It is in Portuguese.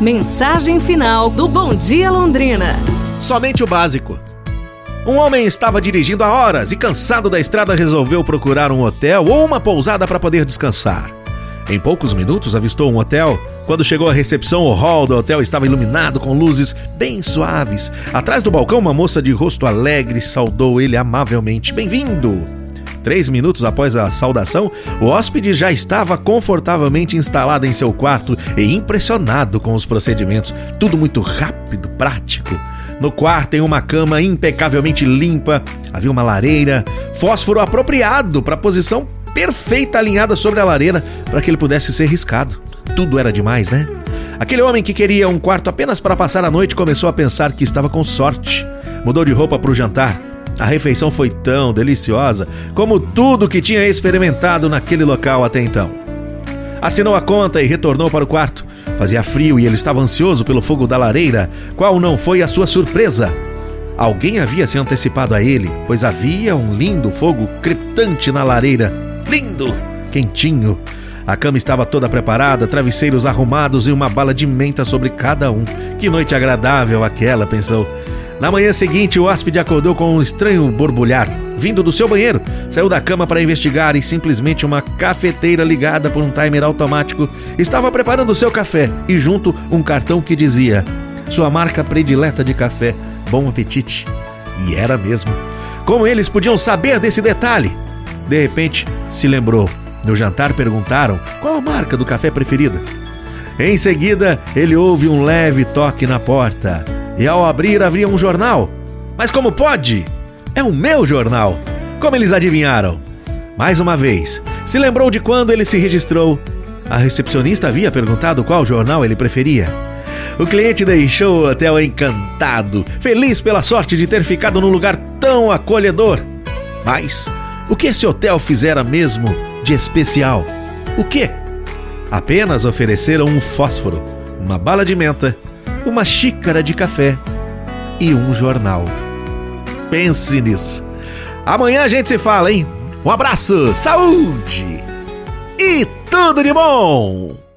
Mensagem final do Bom Dia Londrina. Somente o básico. Um homem estava dirigindo há horas e, cansado da estrada, resolveu procurar um hotel ou uma pousada para poder descansar. Em poucos minutos avistou um hotel. Quando chegou à recepção, o hall do hotel estava iluminado com luzes bem suaves. Atrás do balcão, uma moça de rosto alegre saudou ele amavelmente. Bem-vindo! Três minutos após a saudação, o hóspede já estava confortavelmente instalado em seu quarto e impressionado com os procedimentos. Tudo muito rápido, prático. No quarto, em uma cama impecavelmente limpa, havia uma lareira, fósforo apropriado para a posição perfeita alinhada sobre a lareira para que ele pudesse ser riscado. Tudo era demais, né? Aquele homem que queria um quarto apenas para passar a noite começou a pensar que estava com sorte. Mudou de roupa para o jantar. A refeição foi tão deliciosa como tudo que tinha experimentado naquele local até então. Assinou a conta e retornou para o quarto. Fazia frio e ele estava ansioso pelo fogo da lareira, qual não foi a sua surpresa. Alguém havia se antecipado a ele, pois havia um lindo fogo crepitante na lareira. Lindo! Quentinho. A cama estava toda preparada, travesseiros arrumados e uma bala de menta sobre cada um. Que noite agradável aquela, pensou. Na manhã seguinte, o hóspede acordou com um estranho borbulhar, vindo do seu banheiro. Saiu da cama para investigar e simplesmente uma cafeteira ligada por um timer automático estava preparando o seu café e junto um cartão que dizia: Sua marca predileta de café, bom apetite. E era mesmo. Como eles podiam saber desse detalhe? De repente, se lembrou. No jantar perguntaram qual a marca do café preferida. Em seguida, ele ouve um leve toque na porta e ao abrir havia um jornal. Mas como pode? É o meu jornal. Como eles adivinharam? Mais uma vez, se lembrou de quando ele se registrou. A recepcionista havia perguntado qual jornal ele preferia. O cliente deixou o hotel encantado, feliz pela sorte de ter ficado num lugar tão acolhedor. Mas o que esse hotel fizera mesmo de especial? O que? Apenas ofereceram um fósforo, uma bala de menta uma xícara de café e um jornal. Pense nisso. Amanhã a gente se fala, hein? Um abraço, saúde e tudo de bom!